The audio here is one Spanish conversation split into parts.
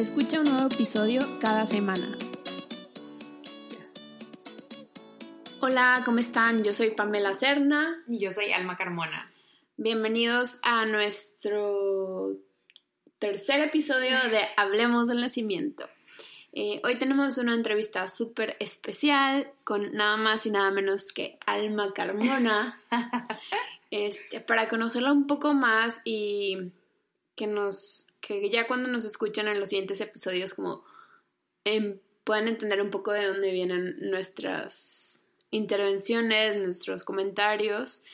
Escucha un nuevo episodio cada semana. Hola, ¿cómo están? Yo soy Pamela Serna. Y yo soy Alma Carmona. Bienvenidos a nuestro tercer episodio de Hablemos del Nacimiento. Eh, hoy tenemos una entrevista súper especial con nada más y nada menos que Alma Carmona, este, para conocerla un poco más y que nos que ya cuando nos escuchen en los siguientes episodios como em, puedan entender un poco de dónde vienen nuestras intervenciones, nuestros comentarios.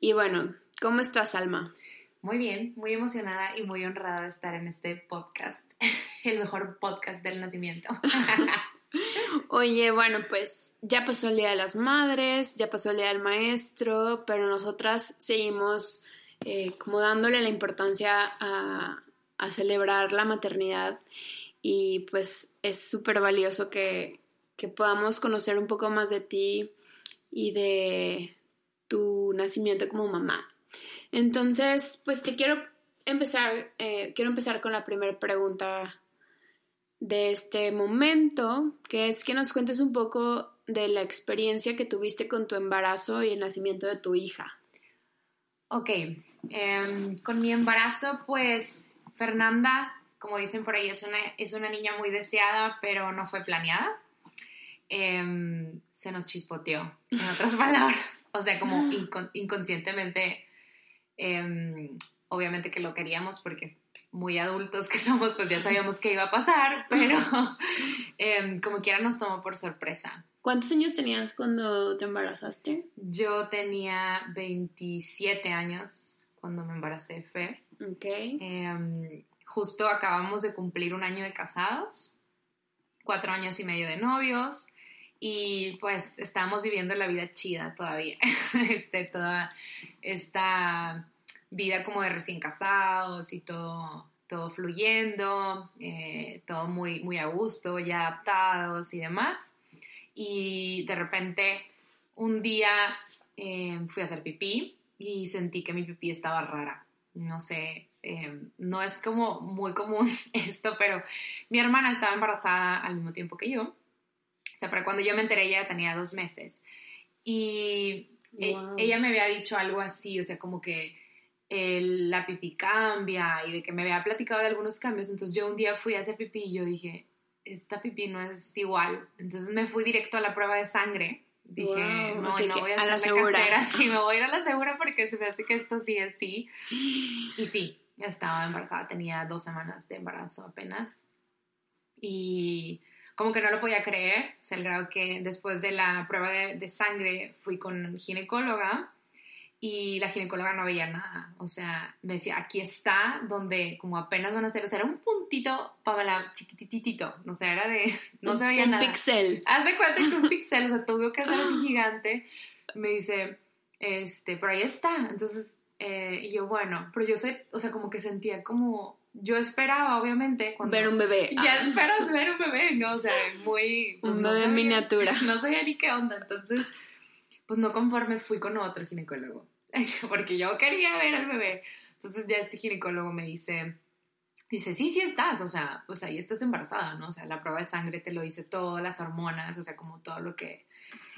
Y bueno, ¿cómo estás, Alma? Muy bien, muy emocionada y muy honrada de estar en este podcast, el mejor podcast del nacimiento. Oye, bueno, pues ya pasó el Día de las Madres, ya pasó el Día del Maestro, pero nosotras seguimos eh, como dándole la importancia a, a celebrar la maternidad y pues es súper valioso que, que podamos conocer un poco más de ti y de tu nacimiento como mamá. Entonces, pues te quiero empezar, eh, quiero empezar con la primera pregunta de este momento, que es que nos cuentes un poco de la experiencia que tuviste con tu embarazo y el nacimiento de tu hija. Ok, em, con mi embarazo, pues Fernanda, como dicen por ahí, es una, es una niña muy deseada, pero no fue planeada. Em, se nos chispoteó, en otras palabras. O sea, como inconscientemente, em, obviamente que lo queríamos porque muy adultos que somos, pues ya sabíamos que iba a pasar, pero em, como quiera nos tomó por sorpresa. ¿Cuántos años tenías cuando te embarazaste? Yo tenía 27 años cuando me embaracé, Fer. Ok. Em, justo acabamos de cumplir un año de casados, cuatro años y medio de novios y pues estábamos viviendo la vida chida todavía, este, toda esta vida como de recién casados y todo, todo fluyendo, eh, todo muy, muy a gusto, ya adaptados y demás. Y de repente un día em, fui a hacer pipí y sentí que mi pipí estaba rara no sé, em, no es como muy común esto, pero mi hermana estaba embarazada al mismo tiempo que yo. O sea, para cuando yo me enteré ella tenía dos meses. Y e, ella me había dicho algo así, o sea, como que la pipí cambia y de que me había platicado de algunos cambios. Entonces yo un día fui a hacer pipí y yo dije, esta pipí no es igual. Entonces me fui directo a la prueba de sangre Dije, no, no voy a, a la segura. sí, me voy a ir a la segura porque se me hace que esto sí es sí. Y sí, estaba embarazada, tenía dos semanas de embarazo apenas. Y como que no lo podía creer, sea, el grado que después de la prueba de, de sangre fui con ginecóloga y la ginecóloga no veía nada. O sea, me decía, aquí está, donde como apenas van a hacer, o sea, era un puntito, Pamela, chiquititito, o sea, era de, no se veía nada. Un pixel. Haz cuenta que un pixel, o sea, tuvo que hacer así gigante. Me dice, este, pero ahí está. Entonces, eh, y yo, bueno, pero yo sé, o sea, como que sentía como, yo esperaba, obviamente, cuando... Ver un bebé. Ya esperas ver un bebé, ¿no? O sea, muy... Pues, un bebé en miniatura. No sabía ni qué onda, entonces pues no conforme fui con otro ginecólogo, porque yo quería ver al bebé. Entonces ya este ginecólogo me dice, dice, sí, sí estás, o sea, pues ahí estás embarazada, ¿no? O sea, la prueba de sangre te lo dice todas las hormonas, o sea, como todo lo que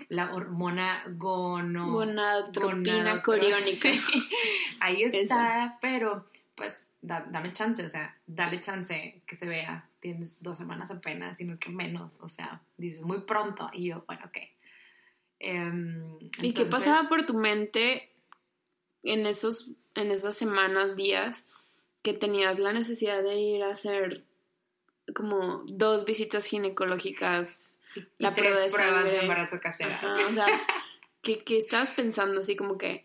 la hormona gono gonadotropina coriónica. Ahí está, pero pues dame chance, o sea, dale chance que se vea. Tienes dos semanas apenas, y no es que menos, o sea, dices muy pronto. Y yo, bueno, ok. Em, ¿Y qué pasaba por tu mente en, esos, en esas semanas, días, que tenías la necesidad de ir a hacer como dos visitas ginecológicas, la prueba de pruebas de embarazo casera? o sea, ¿qué, estabas pensando? Así como que,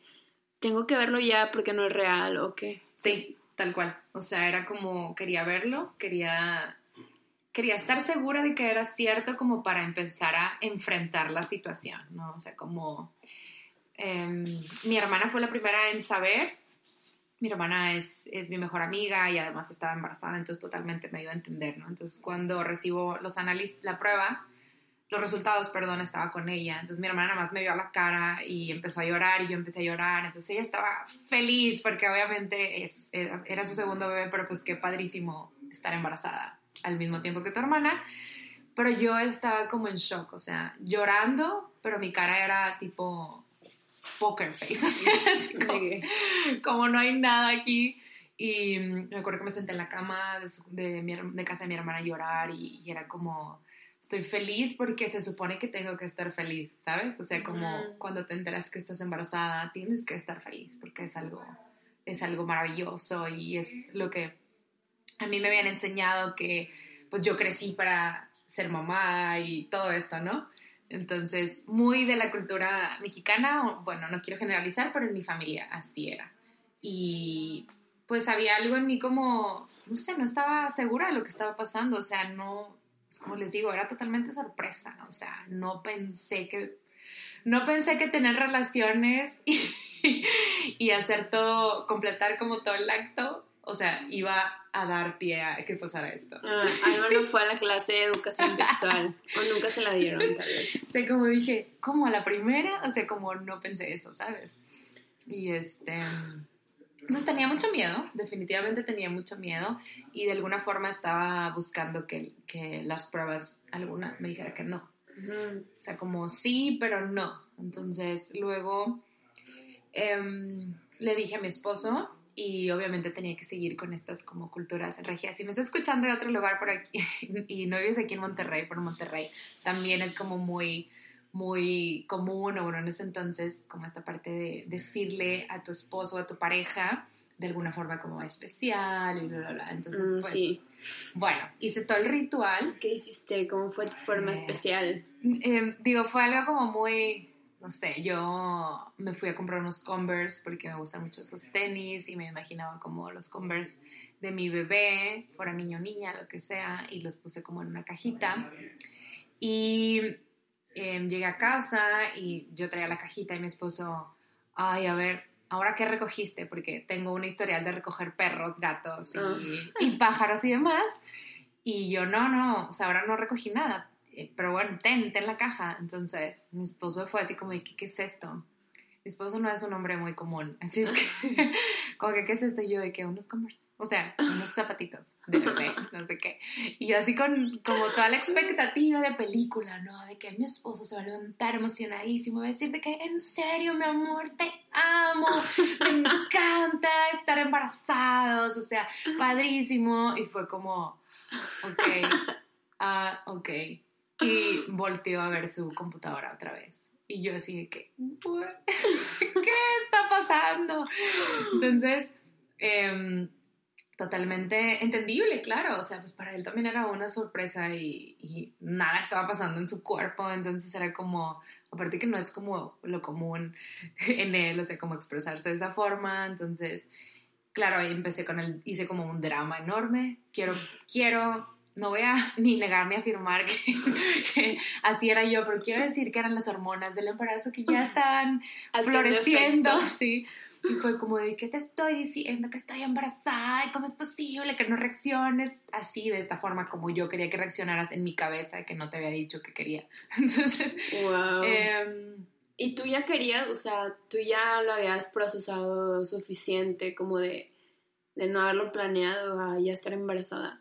¿tengo que verlo ya porque no es real o qué? Sí, tal cual. O sea, era como, quería verlo, quería, quería estar segura de que era cierto como para empezar a enfrentar la situación, ¿no? O sea, como em, mi hermana fue la primera en saber. Mi hermana es, es mi mejor amiga y además estaba embarazada, entonces totalmente me ayudó a entender, ¿no? Entonces cuando recibo los análisis, la prueba, los resultados, perdón, estaba con ella. Entonces mi hermana nada más me vio a la cara y empezó a llorar y yo empecé a llorar. Entonces ella estaba feliz porque obviamente es, era, su segundo bebé, pero pues qué padrísimo estar embarazada al mismo tiempo que tu hermana. Pero yo estaba como en shock, o sea, llorando, pero mi cara era tipo poker face, o sea, como, como, no hay nada aquí. Y me acuerdo que me senté en la cama de, de, casa de mi hermana a llorar y era como estoy feliz porque se supone que tengo que estar feliz, ¿sabes? O sea, como cuando te enteras que estás embarazada, tienes que estar feliz porque es algo, es algo maravilloso y es lo que a mí me habían enseñado que pues yo crecí para ser mamá y todo esto, ¿no? Entonces, muy de la cultura mexicana, bueno, no quiero generalizar, pero en mi familia así era. Y pues había algo en mí como, no sé, no estaba segura de lo que estaba pasando, o sea, no, pues como les digo, era totalmente sorpresa, o sea, no pensé que, no pensé que tener relaciones y, hacer todo, completar como todo el acto, o sea, iba a dar pie a que pasara esto. Ah, Alma no fue a la clase de educación sexual, o nunca se la dieron, tal vez. O sea, como dije, como a la primera, o sea, como no pensé eso, ¿sabes? Y este... Entonces tenía mucho miedo, definitivamente tenía mucho miedo y de alguna forma estaba buscando que, que las pruebas, alguna me dijera que no. O sea, como sí, pero no. Entonces luego em, le dije a mi esposo y obviamente tenía que seguir con estas como culturas regias. Si me está escuchando de otro lugar por aquí y no vives aquí en Monterrey, por Monterrey, también es como muy muy común, o bueno, en ese entonces, como esta parte de decirle a tu esposo, a tu pareja, de alguna forma como especial y bla, bla, bla. Entonces, mm, pues, sí. bueno, hice todo el ritual. ¿Qué hiciste? ¿Cómo fue tu forma eh, especial? Em, digo, fue algo como muy, no sé, yo me fui a comprar unos Converse porque me gustan mucho esos tenis y me imaginaba como los Converse de mi bebé, fuera niño o niña, lo que sea, y los puse como en una cajita. Y Em, llegué a casa y yo traía la cajita y mi esposo, ay, a ver, ¿ahora qué recogiste? Porque tengo una historial de recoger perros, gatos y, ah. y pájaros y demás. Y yo, no, no, o sea, ahora no recogí nada. Eh, pero bueno, ten, ten la caja. Entonces, mi esposo fue así como, ¿qué, qué es esto? mi esposo no es un hombre muy común, así es que, como que, ¿qué es esto? yo de que unos Converse, o sea, unos zapatitos de bebé, no sé qué. Y yo así con como toda la expectativa de película, ¿no? De que mi esposo se va a levantar emocionadísimo, va a decir de que, en serio, mi amor, te amo, me encanta estar embarazados, o sea, padrísimo. Y fue como, ok, ah, ok. Y volteó a ver su computadora otra vez. Y yo así de que, ¿qué está pasando? Entonces, em, totalmente entendible, claro. O sea, pues para él también era una sorpresa y, nada estaba pasando en su cuerpo. Entonces era como, aparte que no es como lo común en él, o sea, como expresarse de esa forma. Entonces, claro, ahí empecé con él, hice como un drama enorme. Quiero, quiero no voy a ni negar ni afirmar que, así era yo, pero quiero decir que eran las hormonas del embarazo que ya estaban floreciendo, sí. Y fue como de, ¿qué te estoy diciendo? Que estoy embarazada y cómo es posible que no reacciones así, de esta forma como yo quería que reaccionaras en mi cabeza, que no te había dicho que quería. Entonces, wow. Em, ¿Y tú ya querías, o sea, tú ya lo habías procesado suficiente como de, de no haberlo planeado a ya estar embarazada?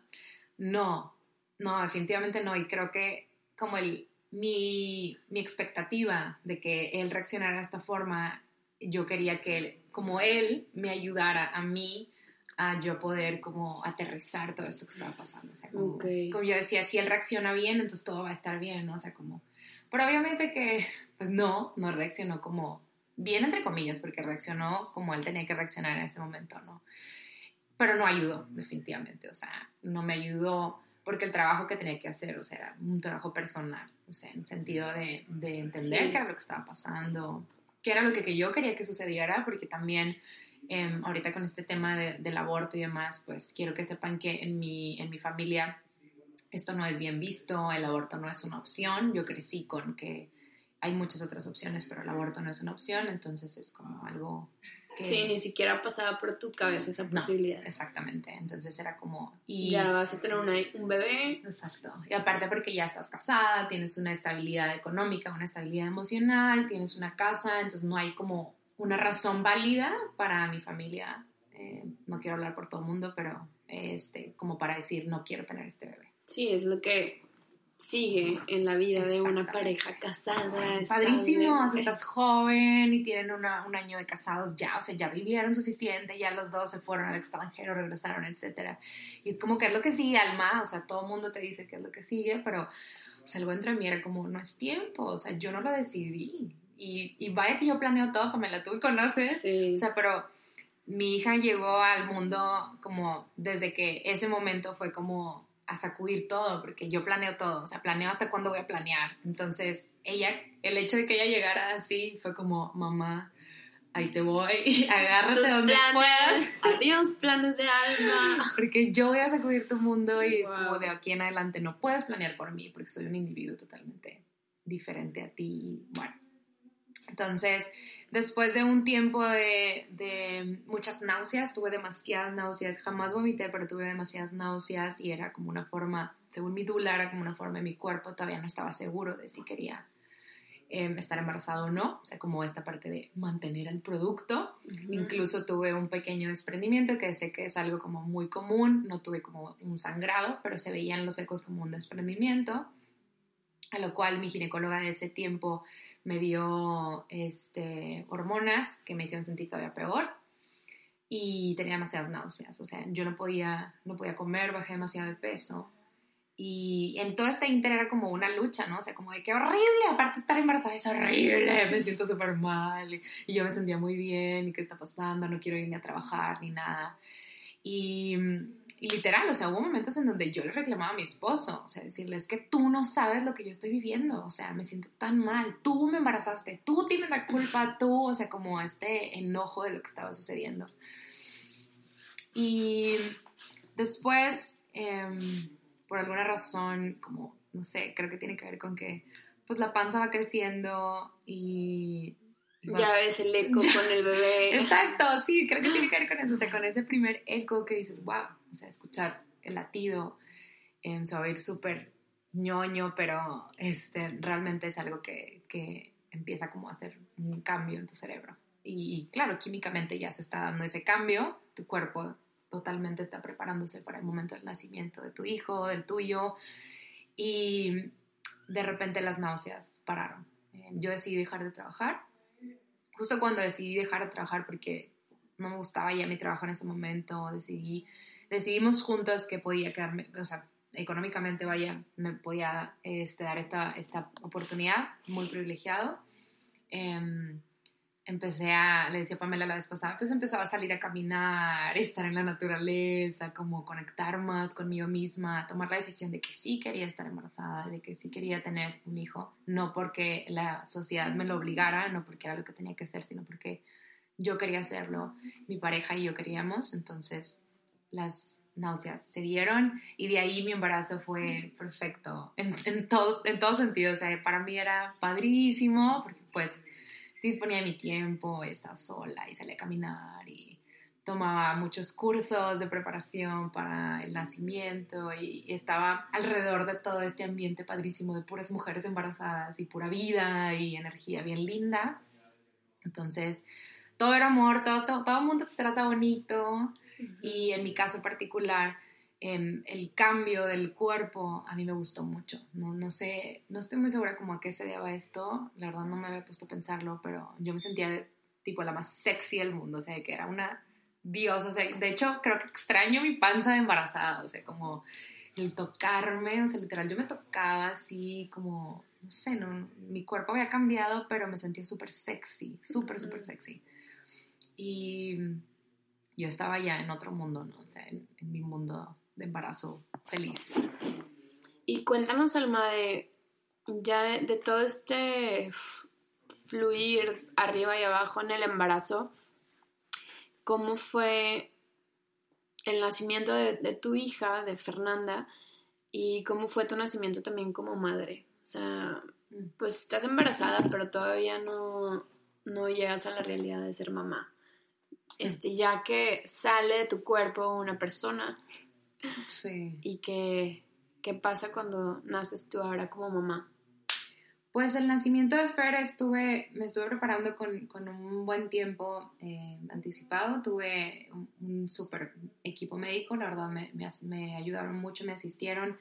No, no, definitivamente no. Y creo que como el, mi, mi expectativa de que él reaccionara de esta forma, yo quería que él, como él me ayudara a mí a yo poder como aterrizar todo esto que estaba pasando. O sea, como, como, yo decía, si él reacciona bien, entonces todo va a estar bien, ¿no? O sea, como... Pero obviamente que, pues no, no reaccionó como bien, entre comillas, porque reaccionó como él tenía que reaccionar en ese momento, ¿no? Pero no ayudó, definitivamente, o sea, no me ayudó porque el trabajo que tenía que hacer, o sea, era un trabajo personal, o sea, en sentido de, de entender qué era lo que estaba pasando, qué era lo que, que, yo quería que sucediera, porque también Em, ahorita con este tema del aborto y demás, pues quiero que sepan que en mi, en mi familia esto no es bien visto, el aborto no es una opción. Yo crecí con que hay muchas otras opciones, pero el aborto no es una opción, entonces es como algo que... Sí, ni siquiera pasaba por tu cabeza esa posibilidad. exactamente, entonces era como... Y... Ya vas a tener un bebé. Exacto, y aparte porque ya estás casada, tienes una estabilidad económica, una estabilidad emocional, tienes una casa, entonces no hay como una razón válida para mi familia, eh, no quiero hablar por todo el mundo, pero este, como para decir no quiero tener este bebé. Sí, es lo que sigue en la vida de una pareja casada. Padrísimo, o sea, estás joven y tienen un año de casados ya, o sea, ya vivieron suficiente, ya los dos se fueron al extranjero, regresaron, etc. Y es como que es lo que sigue, Alma, o sea, todo el mundo te dice que es lo que sigue, pero, o sea, algo entre mí era como, no es tiempo, o sea, yo no lo decidí, y, vaya que yo planeo todo, Pamela, tú me conoces. Sí. O sea, pero mi hija llegó al mundo como desde que ese momento fue como a sacudir todo, porque yo planeo todo, o sea, planeo hasta cuándo voy a planear. Entonces, ella, el hecho de que ella llegara así fue como, mamá, ahí te voy, agárrate donde puedas. Adiós, planes de alma. Porque yo voy a sacudir tu mundo y es como de aquí en adelante no puedes planear por mí, porque soy un individuo totalmente diferente a ti. Bueno, entonces, después de un tiempo de, muchas náuseas, tuve demasiadas náuseas, jamás vomité, pero tuve demasiadas náuseas y era como una forma, según mi dula, era como una forma de mi cuerpo, todavía no estaba seguro de si quería em, estar embarazado o no, o sea, como esta parte de mantener el producto. Incluso tuve un pequeño desprendimiento, que sé que es algo como muy común, no tuve como un sangrado, pero se veían los ecos como un desprendimiento, a lo cual mi ginecóloga de ese tiempo me dio este, hormonas que me hicieron sentir todavía peor y tenía demasiadas náuseas, o sea, yo no podía, no podía comer, bajé demasiado de peso y en todo este inter era como una lucha, ¿no? O sea, como de qué horrible, aparte estar embarazada es horrible, me siento súper mal y yo me sentía muy bien y qué está pasando, no quiero ir ni a trabajar ni nada. Y y literal, o sea, hubo momentos en donde yo le reclamaba a mi esposo, o sea, decirle, es que tú no sabes lo que yo estoy viviendo, o sea, me siento tan mal, tú me embarazaste, tú tienes la culpa, tú, o sea, como este enojo de lo que estaba sucediendo. Y después, em, por alguna razón, como, no sé, creo que tiene que ver con que, pues la panza va creciendo y ya ves el eco con el bebé. Exacto, sí, creo que tiene que ver con eso, o sea, con ese primer eco que dices, wow, o sea, escuchar el latido, eh, se va a ir súper ñoño, pero este, realmente es algo que, que, empieza como a hacer un cambio en tu cerebro. Y, claro, químicamente ya se está dando ese cambio, tu cuerpo totalmente está preparándose para el momento del nacimiento de tu hijo, del tuyo, y de repente las náuseas pararon. Eh, yo decidí dejar de trabajar, justo cuando decidí dejar de trabajar porque no me gustaba ya mi trabajo en ese momento, decidí decidimos juntos que podía quedarme, o sea, económicamente, vaya, me podía este, dar esta, esta oportunidad, muy privilegiado. Em, empecé a, le decía Pamela la vez pasada, pues empezaba a salir a caminar, estar en la naturaleza, como conectar más conmigo misma, tomar la decisión de que sí quería estar embarazada, de que sí quería tener un hijo, no porque la sociedad me lo obligara, no porque era lo que tenía que hacer, sino porque yo quería hacerlo, mi pareja y yo queríamos, entonces las náuseas se dieron y de ahí mi embarazo fue perfecto en, en, todo, en todo sentido. O sea, para mí era padrísimo porque pues disponía de mi tiempo, estaba sola y salía a caminar y tomaba muchos cursos de preparación para el nacimiento y, estaba alrededor de todo este ambiente padrísimo de puras mujeres embarazadas y pura vida y energía bien linda. Entonces, todo era amor, todo, todo, todo el mundo te trata bonito y en mi caso particular, em, el cambio del cuerpo a mí me gustó mucho. No, no sé, no estoy muy segura como a qué se deba esto. La verdad no me había puesto a pensarlo, pero yo me sentía de, tipo la más sexy del mundo. O sea, que era una diosa. O sea, de hecho, creo que extraño mi panza de embarazada. O sea, como el tocarme. O sea, literal, yo me tocaba así como, no sé, no, mi cuerpo había cambiado, pero me sentía súper sexy. Súper, súper sexy. Y yo estaba ya en otro mundo, ¿no? O sea, en, mi mundo de embarazo feliz. Y cuéntanos, Alma, de ya de, todo este fluir arriba y abajo en el embarazo, cómo fue el nacimiento de, de, tu hija, de Fernanda, y cómo fue tu nacimiento también como madre. O sea, mm. pues estás embarazada, pero todavía no, no llegas a la realidad de ser mamá. Este, ya que sale de tu cuerpo una persona. Sí. Y que, ¿qué pasa cuando naces tú ahora como mamá? Pues el nacimiento de Fer estuve, me estuve preparando con, con un buen tiempo eh, anticipado. Tuve un, un súper equipo médico, la verdad me, me, me, ayudaron mucho, me asistieron,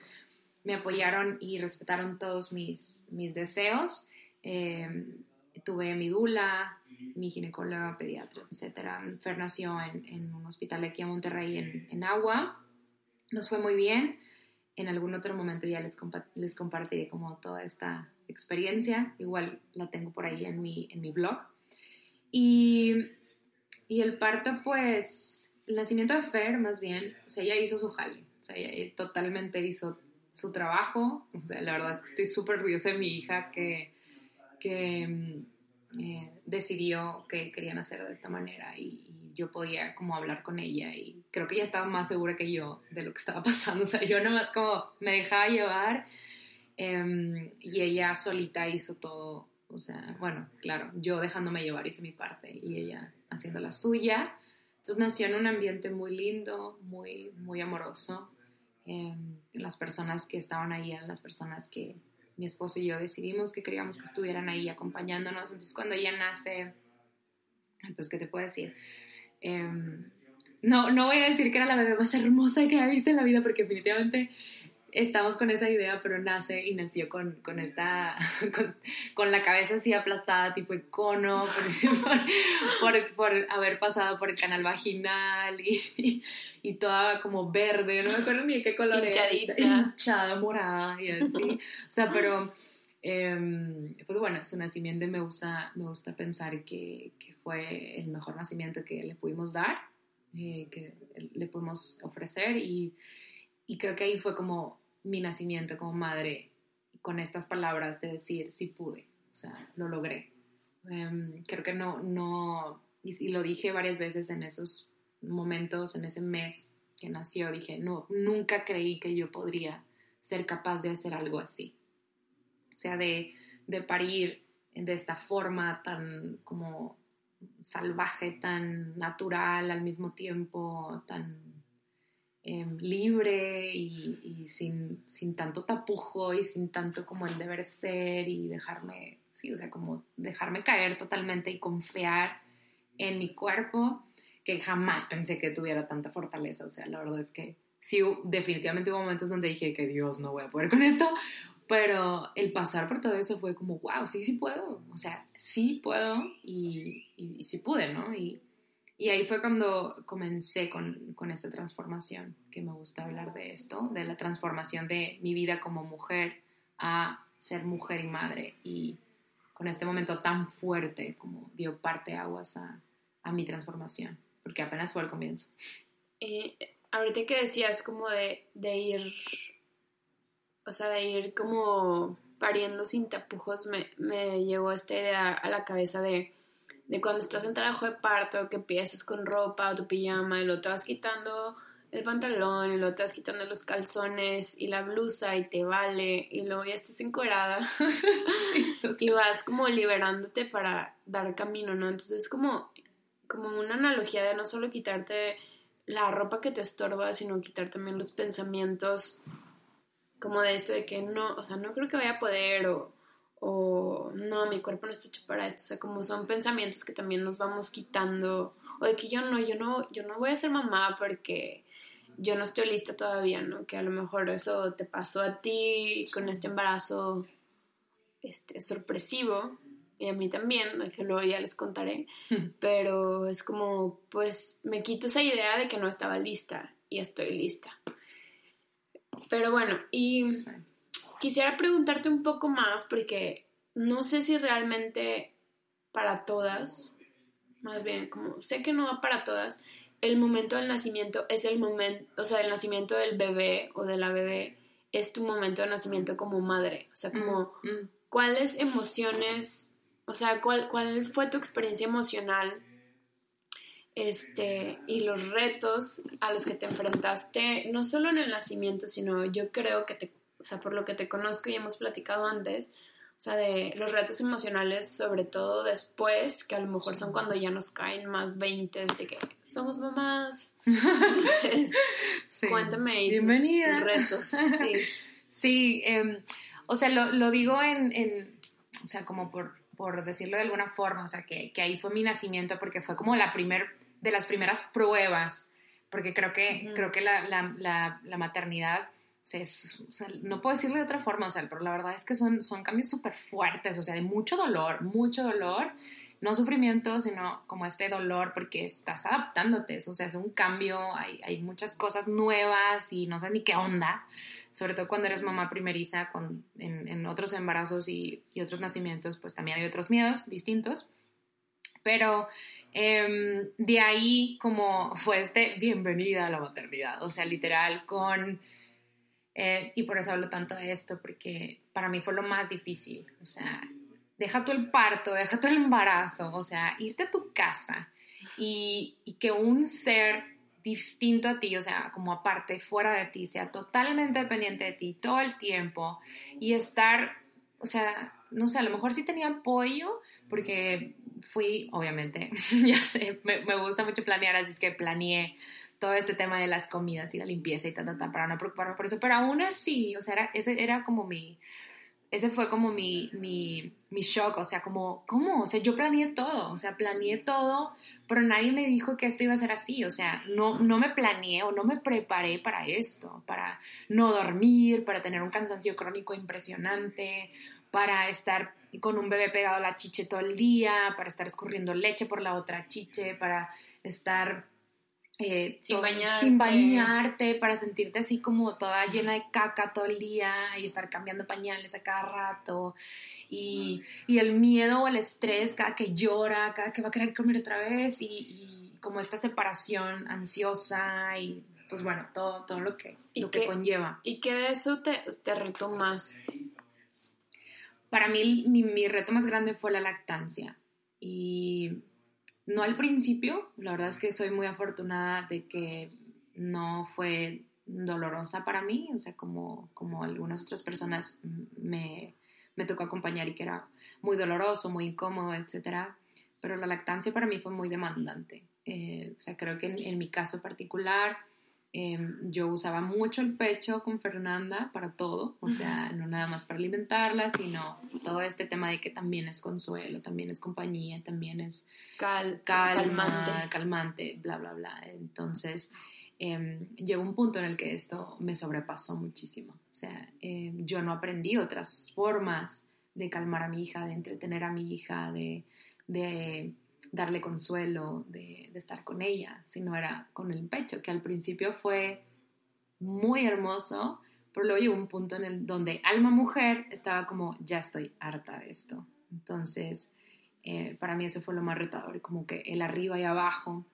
me apoyaron y respetaron todos mis, mis deseos. Eh, tuve mi dula, mi ginecóloga, pediatra, etc. Fer nació en, en, un hospital aquí en Monterrey, en, en Agua. Nos fue muy bien. En algún otro momento ya les, les compartiré como toda esta experiencia, igual la tengo por ahí en mi, en mi blog. Y, y el parto, pues, el nacimiento de Fer, más bien, o sea, ella hizo su jale, o sea, ella totalmente hizo su trabajo. O sea, la verdad es que estoy súper orgullosa de mi hija que, que mm, eh, decidió que querían hacer de esta manera y, yo podía como hablar con ella y creo que ella estaba más segura que yo de lo que estaba pasando. O sea, yo nomás como me dejaba llevar Um, y ella solita hizo todo, o sea, bueno, claro, yo dejándome llevar hice mi parte y ella haciendo la suya. Entonces nació en un ambiente muy lindo, muy, muy amoroso. Um, las personas que estaban ahí eran las personas que mi esposo y yo decidimos que queríamos que estuvieran ahí acompañándonos. Entonces cuando ella nace, pues, ¿qué te puedo decir? Um, no, no voy a decir que era la bebé más hermosa que he visto en la vida porque definitivamente estamos con esa idea, pero nace y nació con, con esta, con, con, la cabeza así aplastada, tipo icono, por, por, por, haber pasado por el canal vaginal y, y, toda como verde, no me acuerdo ni de qué color era, hinchada, morada y así. O sea, pero, eh, pues bueno, su nacimiento me gusta, me gusta pensar que, que fue el mejor nacimiento que le pudimos dar, eh, que le pudimos ofrecer y, y creo que ahí fue como mi nacimiento como madre con estas palabras de decir, sí pude, o sea, lo logré. Um, creo que no, no, y, y, lo dije varias veces en esos momentos, en ese mes que nació, dije, no, nunca creí que yo podría ser capaz de hacer algo así. O sea, de, de parir de esta forma tan como salvaje, tan natural al mismo tiempo, tan eh, libre y, y sin, sin, tanto tapujo y sin tanto como el deber ser y dejarme, sí, o sea, como dejarme caer totalmente y confiar en mi cuerpo, que jamás pensé que tuviera tanta fortaleza, o sea, la verdad es que sí, definitivamente hubo momentos donde dije que Dios, no voy a poder con esto, pero el pasar por todo eso fue como, wow, sí, sí puedo, o sea, sí puedo y, y, y sí pude, ¿no? Y, y ahí fue cuando comencé con, con, esta transformación, que me gusta hablar de esto, de la transformación de mi vida como mujer a ser mujer y madre. Y con este momento tan fuerte como dio parte aguas a, a mi transformación, porque apenas fue el comienzo. Eh, ahorita que decías como de, de ir, o sea, de ir como pariendo sin tapujos, me, me llegó esta idea a la cabeza de de cuando estás en trabajo de parto, que empiezas con ropa o tu pijama y lo te vas quitando el pantalón y lo te vas quitando los calzones y la blusa y te vale y luego ya estás encuerada sí, y vas como liberándote para dar camino, ¿no? Entonces es como, como una analogía de no solo quitarte la ropa que te estorba, sino quitar también los pensamientos como de esto de que no, o sea, no creo que vaya a poder o o no, mi cuerpo no está hecho para esto, o sea, como son pensamientos que también nos vamos quitando, o de que yo no, yo no, yo no voy a ser mamá porque yo no estoy lista todavía, ¿no? Que a lo mejor eso te pasó a ti con este embarazo este, sorpresivo, y a mí también, que luego ya les contaré, pero es como, pues me quito esa idea de que no estaba lista y estoy lista. Pero bueno, y quisiera preguntarte un poco más porque no sé si realmente para todas, más bien como sé que no va para todas, el momento del nacimiento es el momento, o sea, el nacimiento del bebé o de la bebé es tu momento de nacimiento como madre, o sea, como mm, mm. cuáles emociones, o sea, cuál, cuál fue tu experiencia emocional este, y los retos a los que te enfrentaste, no solo en el nacimiento, sino yo creo que te, o sea, por lo que te conozco y hemos platicado antes, o sea, de los retos emocionales, sobre todo después, que a lo mejor son cuando ya nos caen más 20 de que somos mamás. Entonces, cuéntame Bienvenida. Tus, retos. Sí, sí em, o sea, lo, lo digo en, en, o sea, como por, por decirlo de alguna forma, o sea, que, que ahí fue mi nacimiento porque fue como la primer, de las primeras pruebas, porque creo que, creo que la, la, la, maternidad, o sea, no puedo decirlo de otra forma, o sea, pero la verdad es que son, son cambios súper fuertes, o sea, de mucho dolor, mucho dolor, no sufrimiento, sino como este dolor porque estás adaptándote, o sea, es un cambio, hay, hay muchas cosas nuevas y no sé ni qué onda sobre todo cuando eres mamá primeriza, con, en, otros embarazos y, otros nacimientos, pues también hay otros miedos distintos. Pero em, de ahí como fue este bienvenida a la maternidad, o sea, literal con... Eh, y por eso hablo tanto de esto, porque para mí fue lo más difícil, o sea, deja tú el parto, deja tú el embarazo, o sea, irte a tu casa y, y que un ser distinto a ti, o sea, como aparte, fuera de ti, sea totalmente dependiente de ti todo el tiempo y estar, o sea, no sé, a lo mejor sí tenía apoyo porque fui, obviamente, ya sé, me, gusta mucho planear, así es que planeé todo este tema de las comidas y la limpieza y tal, tal, tal, para no preocuparme por eso, pero aún así, o sea, ese era como mi, ese fue como mi, mi, mi, shock, o sea, como, ¿cómo? O sea, yo planeé todo, o sea, planeé todo, pero nadie me dijo que esto iba a ser así, o sea, no, no me planeé o no me preparé para esto, para no dormir, para tener un cansancio crónico impresionante, para estar con un bebé pegado a la chiche todo el día, para estar escurriendo leche por la otra chiche, para estar eh, sin, bañarte. para sentirte así como toda llena de caca todo el día y estar cambiando pañales a cada rato y, el miedo o el estrés cada que llora, cada que va a querer comer otra vez y, como esta separación ansiosa y pues bueno, todo, todo lo que, lo que conlleva. ¿Y qué de eso te, te retó más? Para mí mi, mi reto más grande fue la lactancia y no al principio, la verdad es que soy muy afortunada de que no fue dolorosa para mí, o sea, como, como algunas otras personas me, me tocó acompañar y que era muy doloroso, muy incómodo, etc. Pero la lactancia para mí fue muy demandante. Eh, o sea, creo que en mi caso particular Em, yo usaba mucho el pecho con Fernanda para todo, o sea, no nada más para alimentarla, sino todo este tema de que también es consuelo, también es compañía, también es calmante. calmante, bla, bla, bla. Entonces, eh, llegó un punto en el que esto me sobrepasó muchísimo. O sea, em, yo no aprendí otras formas de calmar a mi hija, de entretener a mi hija, de, de darle consuelo, de, estar con ella, sino era con el pecho, que al principio fue muy hermoso, pero luego llegó un punto en el donde alma mujer estaba como, ya estoy harta de esto. Entonces, eh, para mí eso fue lo más retador, como que el arriba y abajo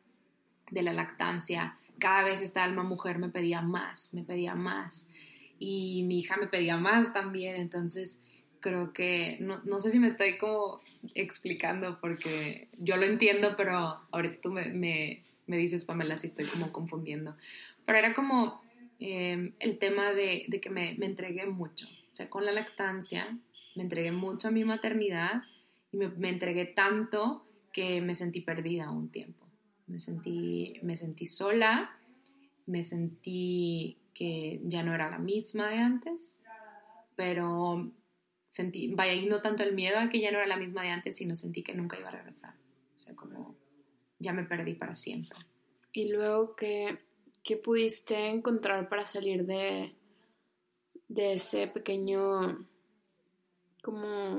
de la lactancia, cada vez esta alma mujer me pedía más, me pedía más, y mi hija me pedía más también, entonces creo que, no, no, sé si me estoy como explicando porque yo lo entiendo, pero ahorita tú me, me, me dices, Pamela, si estoy como confundiendo. Pero era como em, el tema de, de que me, me, entregué mucho, o sea, con la lactancia, me entregué mucho a mi maternidad y me, me entregué tanto que me sentí perdida un tiempo. Me sentí, me sentí sola, me sentí que ya no era la misma de antes, pero sentí, vaya, y no tanto el miedo a que ya no era la misma de antes, sino sentí que nunca iba a regresar. O sea, como ya me perdí para siempre. Y luego, ¿qué, qué pudiste encontrar para salir de, de ese pequeño, como,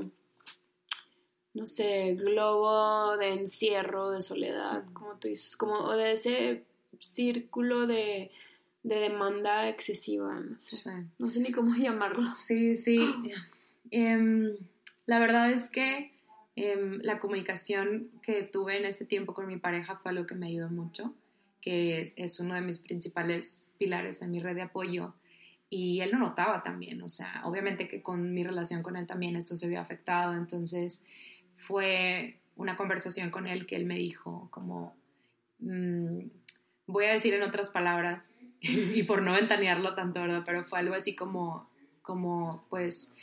no sé, globo de encierro, de soledad, como tú dices, como de ese círculo de, de demanda excesiva, no sé, no sé ni cómo llamarlo. Sí, sí. Em, la verdad es que em, la comunicación que tuve en ese tiempo con mi pareja fue algo que me ayudó mucho, que es, uno de mis principales pilares en mi red de apoyo. Y él lo notaba también, o sea, obviamente que con mi relación con él también esto se vio afectado, entonces fue una conversación con él que él me dijo como, mm, voy a decir en otras palabras, y por no ventanearlo tanto, ¿verdad? Pero fue algo así como, como pues,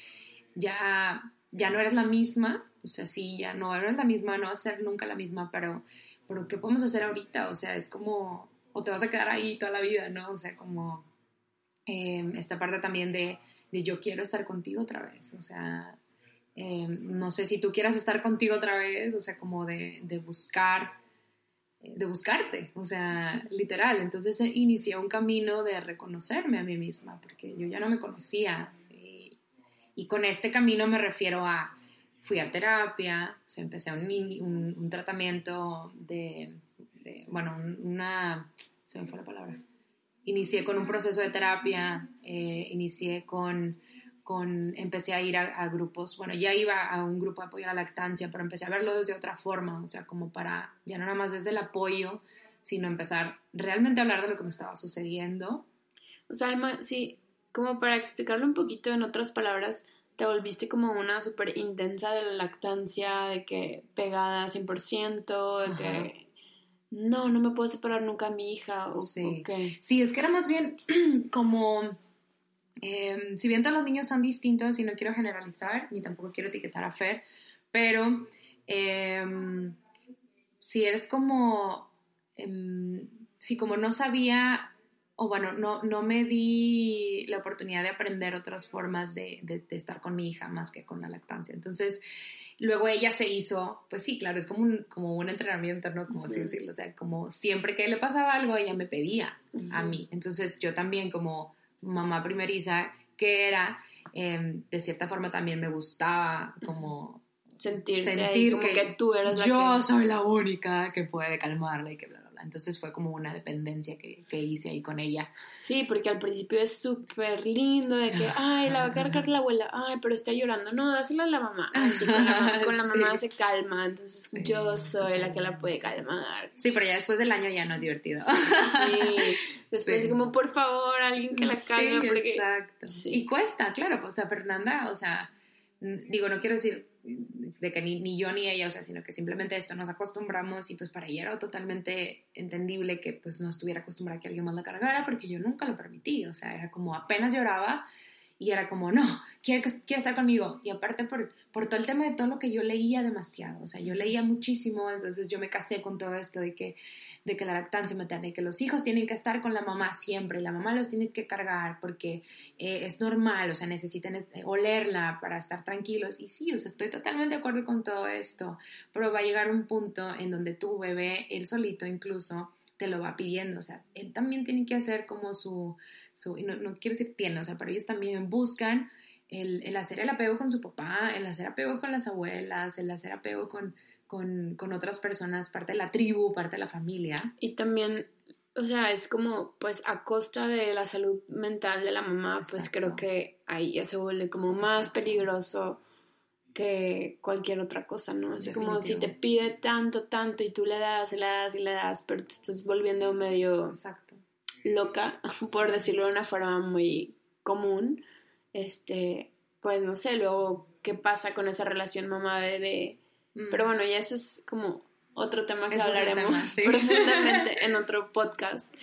ya, ya no eres la misma, o sea, sí, ya no eres la misma, no vas a ser nunca la misma, pero, pero ¿qué podemos hacer ahorita? O sea, es como, o te vas a quedar ahí toda la vida, ¿no? O sea, como em, esta parte también de, de, yo quiero estar contigo otra vez, o sea, em, no sé si tú quieras estar contigo otra vez, o sea, como de, de buscar de buscarte, o sea, literal. Entonces eh, inicié un camino de reconocerme a mí misma, porque yo ya no me conocía. Y, con este camino me refiero a, fui a terapia, o sea, empecé un, un, tratamiento de, bueno, una, se me fue la palabra. Inicié con un proceso de terapia, eh, inicié con empecé a ir a, grupos, bueno, ya iba a un grupo de apoyo a la lactancia, pero empecé a verlo desde otra forma, o sea, como para, ya no nada más desde el apoyo, sino empezar realmente a hablar de lo que me estaba sucediendo. O sea, Alma, sí, como para explicarlo un poquito en otras palabras, te volviste como una súper intensa de la lactancia, de que pegada 100%, de que no, no me puedo separar nunca a mi hija. O, sí. sí, es que era más bien como Em, si bien todos los niños son distintos y no quiero generalizar, ni tampoco quiero etiquetar a Fer, pero em, si eres como, em, si como no sabía, o bueno, no, no me di la oportunidad de aprender otras formas de, de, estar con mi hija más que con la lactancia. Entonces, luego ella se hizo, pues sí, claro, es como un, como un entrenamiento, ¿no? Como así decirlo, o sea, como siempre que le pasaba algo, ella me pedía a mí. Entonces, yo también como mamá primeriza que era, em, de cierta forma también me gustaba como sentir, sentir que, tú eras la yo soy la única que puede calmarla y que bla, entonces fue como una dependencia que, que hice ahí con ella. Sí, porque al principio es súper lindo de que, ay, la va a cargar la abuela, ay, pero está llorando, no, dásela a la mamá. Así con la, con la mamá se calma, entonces yo soy la que la puede calmar. Sí, pero ya después del año ya no es divertido. Sí, después como, por favor, alguien que la calme. porque... exacto. Y cuesta, claro, pues, o sea, Fernanda, o sea, digo, no quiero decir de que ni, ni, yo ni ella, o sea, sino que simplemente esto nos acostumbramos y pues para ella era totalmente entendible que pues no estuviera acostumbrada a que alguien más la cargara porque yo nunca lo permití, o sea, era como apenas lloraba y era como, no, quiere, quiere estar conmigo. Y aparte por, por todo el tema de todo lo que yo leía demasiado, o sea, yo leía muchísimo, entonces yo me casé con todo esto de que de que la lactancia materna y que los hijos tienen que estar con la mamá siempre, la mamá los tienes que cargar porque eh, es normal, o sea, necesitan olerla para estar tranquilos. Y sí, o sea, estoy totalmente de acuerdo con todo esto, pero va a llegar un punto en donde tu bebé, él solito incluso, te lo va pidiendo, o sea, él también tiene que hacer como su, su no, no quiero decir tiene, o sea, pero ellos también buscan el, el hacer el apego con su papá, el hacer apego con las abuelas, el hacer apego con con, con otras personas, parte de la tribu, parte de la familia. Y también o sea, es como, pues a costa de la salud mental de la mamá, pues creo que ahí ya se vuelve como más peligroso que cualquier otra cosa, ¿no? Es como si te pide tanto, tanto y tú le das, y le das y le das, pero te estás volviendo medio Exacto. loca, por decirlo de una forma muy común. Este, pues no sé, luego, ¿qué pasa con esa relación mamá-bebé? Pero mm. bueno, ya ese es como otro tema que hablaremos profundamente en otro podcast.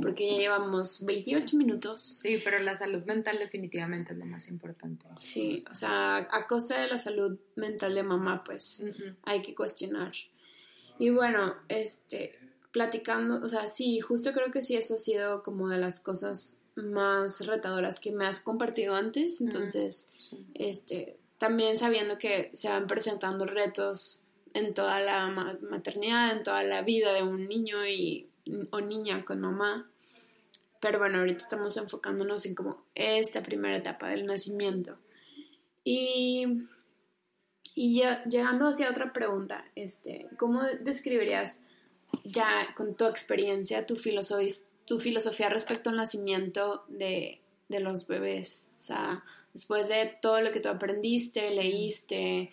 Porque ya llevamos 28 minutos. Sí, pero la salud mental definitivamente es lo más importante. Sí, o sea, a costa de la salud mental de mamá, pues hay que cuestionar. Y bueno, este, platicando, o sea, sí, justo creo que sí, eso ha sido como de las cosas más retadoras que me has compartido antes. Entonces, este, también sabiendo que se van presentando retos en toda la maternidad, en toda la vida de un niño y, o niña con mamá. Pero bueno, ahorita estamos enfocándonos en como esta primera etapa del nacimiento. Y, y llegando hacia otra pregunta, este, ¿cómo describirías ya con tu experiencia tu filosofía, tu filosofía respecto al nacimiento de, de los bebés? O sea, después de todo lo que tú aprendiste, leíste,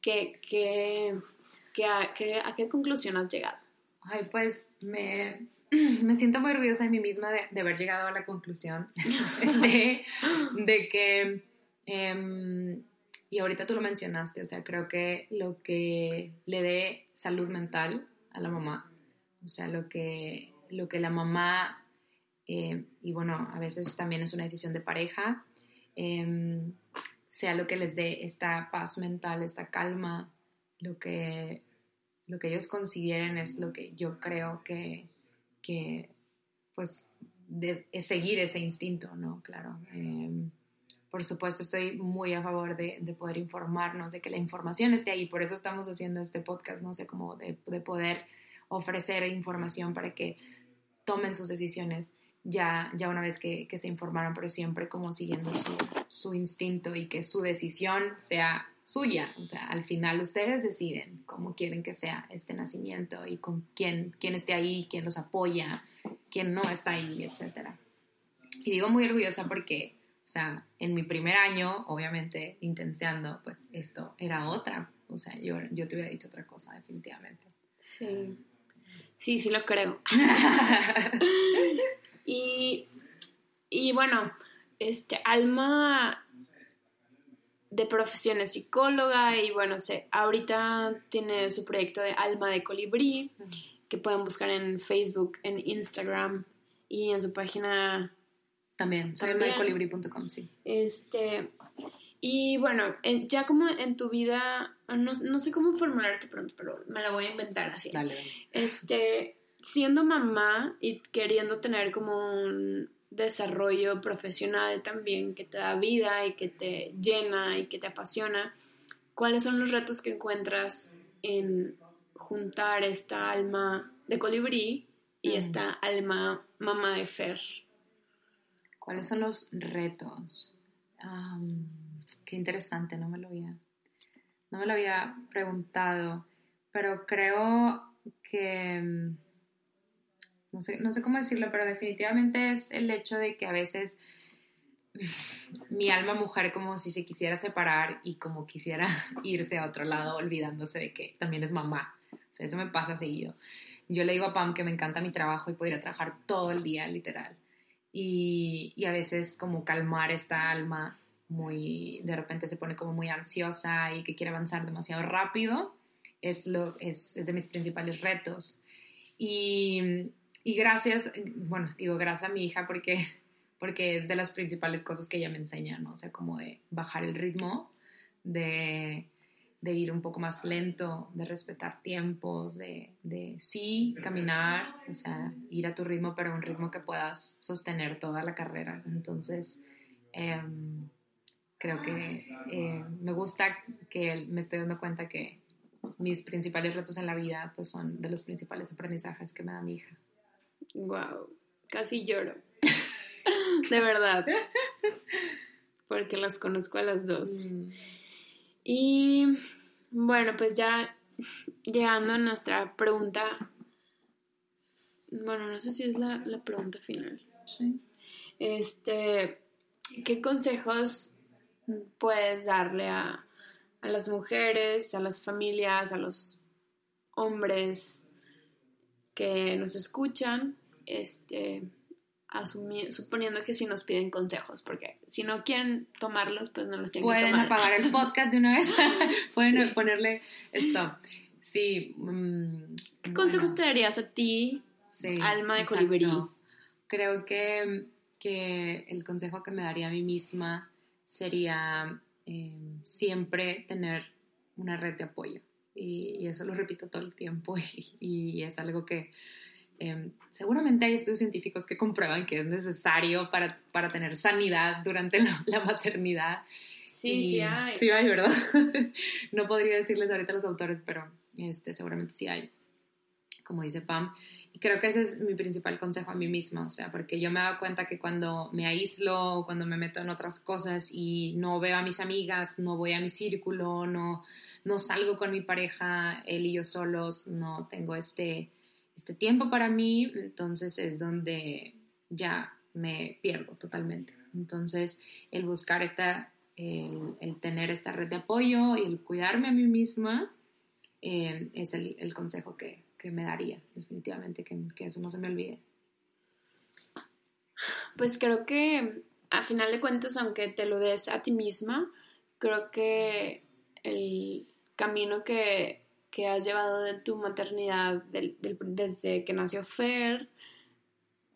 ¿qué, qué, a, qué, conclusión has llegado? Ay, pues me, me siento muy orgullosa de mí misma de, haber llegado a la conclusión de, que, em, y ahorita tú lo mencionaste, o sea, creo que lo que le dé salud mental a la mamá, o o sea, lo que, lo que la mamá, eh, y bueno, a veces también es una decisión de pareja, em, sea lo que les dé esta paz mental, esta calma, lo que, lo que ellos consideren es lo que yo creo que, que pues, es seguir ese instinto, ¿no? Claro. Em, por supuesto, estoy muy a favor de, de, poder informarnos, de que la información esté ahí, por eso estamos haciendo este podcast, no sé, como de, de poder ofrecer información para que tomen sus decisiones ya, ya una vez que, que se informaron, pero siempre como siguiendo su, su, instinto y que su decisión sea suya. O sea, al final ustedes deciden cómo quieren que sea este nacimiento y con quién, quién esté ahí, quién los apoya, quién no está ahí, etc. Y digo muy orgullosa porque, o sea, en mi primer año, obviamente, intenciando, pues esto era otra. O sea, yo, yo te hubiera dicho otra cosa, definitivamente. Sí. Sí, sí lo creo. y, y bueno, este, Alma de profesión es psicóloga y bueno, sé, ahorita tiene su proyecto de Alma de Colibrí, que pueden buscar en Facebook, en Instagram y en su página también, colibrí.com, sí. Este, y bueno, ya como en tu vida, no, no, sé cómo formularte pronto, pero me la voy a inventar así. Dale. Este, siendo mamá y queriendo tener como un desarrollo profesional también que te da vida y que te llena y que te apasiona, ¿cuáles son los retos que encuentras en juntar esta alma de colibrí y mm. esta alma mamá de Fer? ¿Cuáles son los retos? qué interesante, no me lo había, no me lo había preguntado, pero creo que, mm, no sé, no sé cómo decirlo, pero definitivamente es el hecho de que a veces mi alma mujer como si se quisiera separar y como quisiera irse a otro lado olvidándose de que también es mamá. O sea, eso me pasa seguido. Yo le digo a Pam que me encanta mi trabajo y podría trabajar todo el día, literal. Y, y a veces como calmar esta alma muy, de repente se pone como muy ansiosa y que quiere avanzar demasiado rápido, es, lo, es, es de mis principales retos. Y, y, gracias, bueno, digo gracias a mi hija porque, porque es de las principales cosas que ella me enseña, ¿no? O sea, como de bajar el ritmo, de, de ir un poco más lento, de respetar tiempos, de, de, sí caminar, o sea, ir a tu ritmo, pero un ritmo que puedas sostener toda la carrera. Entonces, eh, creo que eh, me gusta que me estoy dando cuenta que mis principales retos en la vida pues son de los principales aprendizajes que me da mi hija. Wow, casi lloro. de verdad. Porque las conozco a las dos. Mm. Y bueno, pues ya llegando a nuestra pregunta. Bueno, no sé si es la, la pregunta final. Sí. Este, ¿qué consejos puedes darle a, las mujeres, a las familias, a los hombres que nos escuchan, este, suponiendo que sí nos piden consejos, porque si no quieren tomarlos, pues no los tienen Pueden que tomar. apagar el podcast de una vez, pueden ponerle stop. Sí. Mm, ¿Qué consejos te darías a ti, alma de colibrí? Creo que, que el consejo que me daría a mí misma sería em, siempre tener una red de apoyo. Y, eso lo repito todo el tiempo y, es algo que em, seguramente hay estudios científicos que comprueban que es necesario para, para tener sanidad durante la, maternidad. Sí, sí hay. Sí hay, ¿verdad? no podría decirles ahorita a los autores, pero este, seguramente sí hay, como dice Pam. Y creo que ese es mi principal consejo a mí misma, o sea, porque yo me dado cuenta que cuando me aíslo, cuando me meto en otras cosas y no veo a mis amigas, no voy a mi círculo, no, no salgo con mi pareja, él y yo solos, no tengo este, este tiempo para mí, entonces es donde ya me pierdo totalmente. Entonces, el buscar esta, el, tener esta red de apoyo y el cuidarme a mí misma eh, es el, el consejo que, que me daría, definitivamente, que, que eso no se me olvide. Pues creo que a final de cuentas, aunque te lo des a ti misma, creo que el camino que, que has llevado de tu maternidad desde que nació Fer.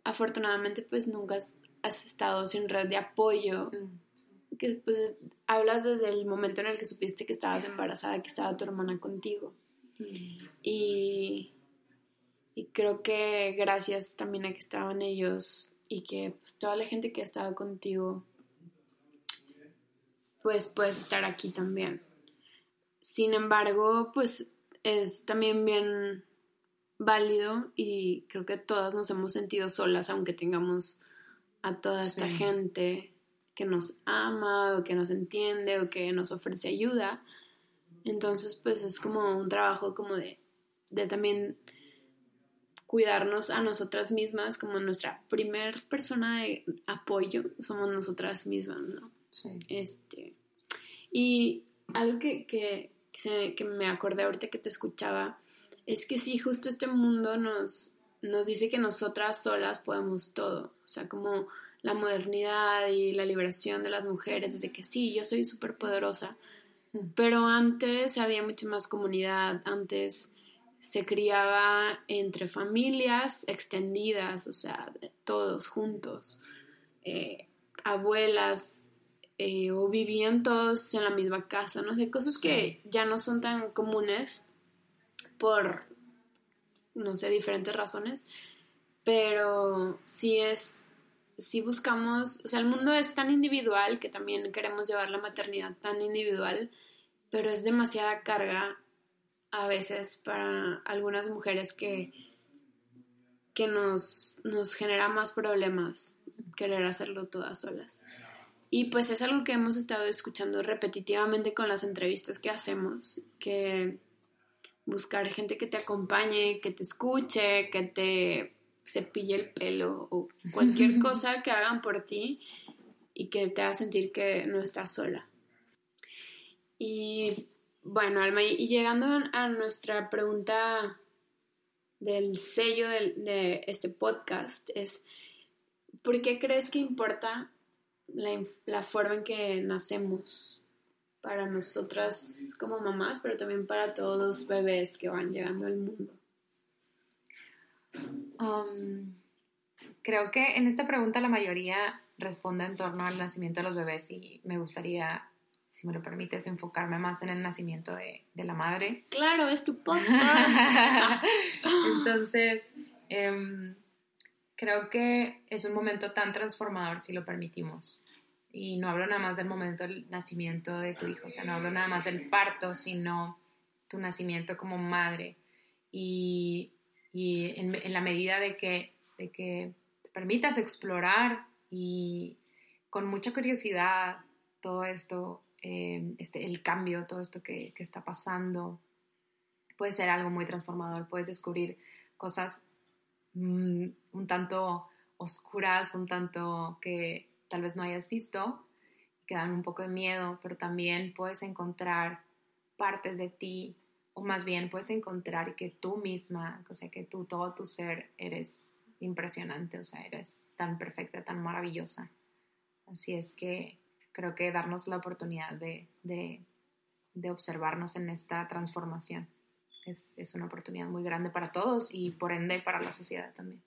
Afortunadamente, pues nunca has, estado sin red de apoyo. Mm. Que pues hablas desde el momento en el que supiste que estabas embarazada, que estaba tu hermana contigo. Mm. Y, y creo que gracias también a que estaban ellos y que pues, toda la gente que estaba contigo, pues puedes estar aquí también. Sin embargo, pues es también bien válido y creo que todas nos hemos sentido solas aunque tengamos a toda esta gente que nos ama o que nos entiende o que nos ofrece ayuda. Entonces, pues es como un trabajo como de, de también cuidarnos a nosotras mismas como nuestra primer persona de apoyo somos nosotras mismas, ¿no? Sí. Este, y algo que, que, que, me acordé ahorita que te escuchaba es que sí, justo este mundo nos, nos dice que nosotras solas podemos todo, o sea, como la modernidad y la liberación de las mujeres, desde que sí, yo soy súper poderosa, pero antes había mucha más comunidad, antes se criaba entre familias extendidas, o sea, todos juntos, eh, abuelas eh, o vivían todos en la misma casa, no sé, cosas que ya no son tan comunes por, no sé, diferentes razones, pero sí es, sí buscamos, o sea, el mundo es tan individual que también queremos llevar la maternidad tan individual, pero es demasiada carga a veces para algunas mujeres que, que nos, nos genera más problemas querer hacerlo todas solas. Y pues es algo que hemos estado escuchando repetitivamente con las entrevistas que hacemos, que buscar gente que te acompañe, que te escuche, que te cepille el pelo o cualquier cosa que hagan por ti y que te haga sentir que no estás sola. Y bueno, Alma, y llegando a nuestra pregunta del sello de, este podcast, es ¿por qué crees que importa la, forma en que nacemos para nosotras como mamás, pero también para todos los bebés que van llegando al mundo? Um, creo que en esta pregunta la mayoría responde en torno al nacimiento de los bebés y me gustaría si me lo permites, enfocarme más en el nacimiento de, la madre. Claro, es tu podcast. Entonces, em, creo que es un momento tan transformador si lo permitimos. Y no hablo nada más del momento del nacimiento de tu hijo, o sea, no hablo nada más del parto, sino tu nacimiento como madre. Y, en, en, la medida de que, de que te permitas explorar y con mucha curiosidad todo esto, Em, este, el cambio, todo esto que, está pasando, puede ser algo muy transformador, puedes descubrir cosas un tanto oscuras, un tanto que tal vez no hayas visto, que dan un poco de miedo, pero también puedes encontrar partes de ti, o más bien puedes encontrar que tú misma, o sea, que tú, todo tu ser, eres impresionante, o sea, eres tan perfecta, tan maravillosa. Así es que creo que darnos la oportunidad de, observarnos en esta transformación es, una oportunidad muy grande para todos y por ende para la sociedad también.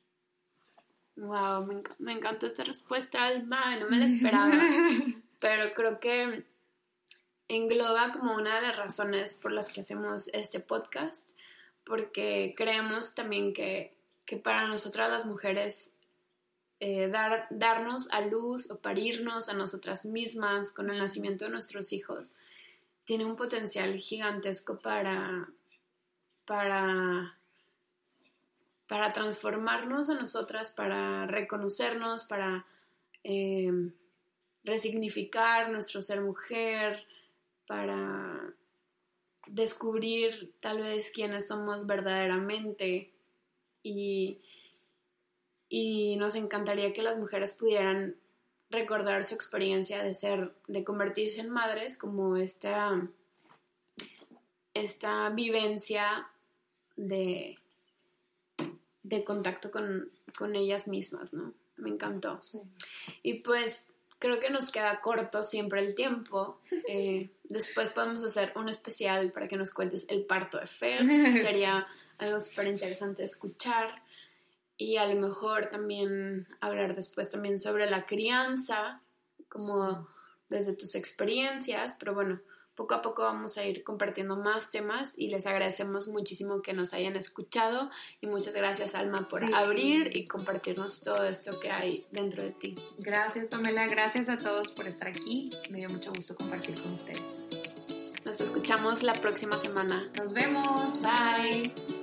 Wow, me, encantó esta respuesta, Alma, no me la esperaba, pero creo que engloba como una de las razones por las que hacemos este podcast, porque creemos también que, que para nosotras las mujeres eh, dar, darnos a luz o parirnos a nosotras mismas con el nacimiento de nuestros hijos tiene un potencial gigantesco para, para, para transformarnos a nosotras, para reconocernos, para eh, resignificar nuestro ser mujer, para descubrir tal vez quiénes somos verdaderamente. Y y nos encantaría que las mujeres pudieran recordar su experiencia de ser, de convertirse en madres como esta, esta vivencia de, de contacto con, ellas mismas, ¿no? Me encantó. Y pues creo que nos queda corto siempre el tiempo. Eh, después podemos hacer un especial para que nos cuentes el parto de Fer. Sería algo súper interesante escuchar. Y a lo mejor también hablar después también sobre la crianza, como desde tus experiencias. Pero bueno, poco a poco vamos a ir compartiendo más temas y les agradecemos muchísimo que nos hayan escuchado y muchas gracias Alma por abrir y compartirnos todo esto que hay dentro de ti. Gracias Pamela, gracias a todos por estar aquí, me dio mucho gusto compartir con ustedes. Nos escuchamos la próxima semana. Nos vemos, bye.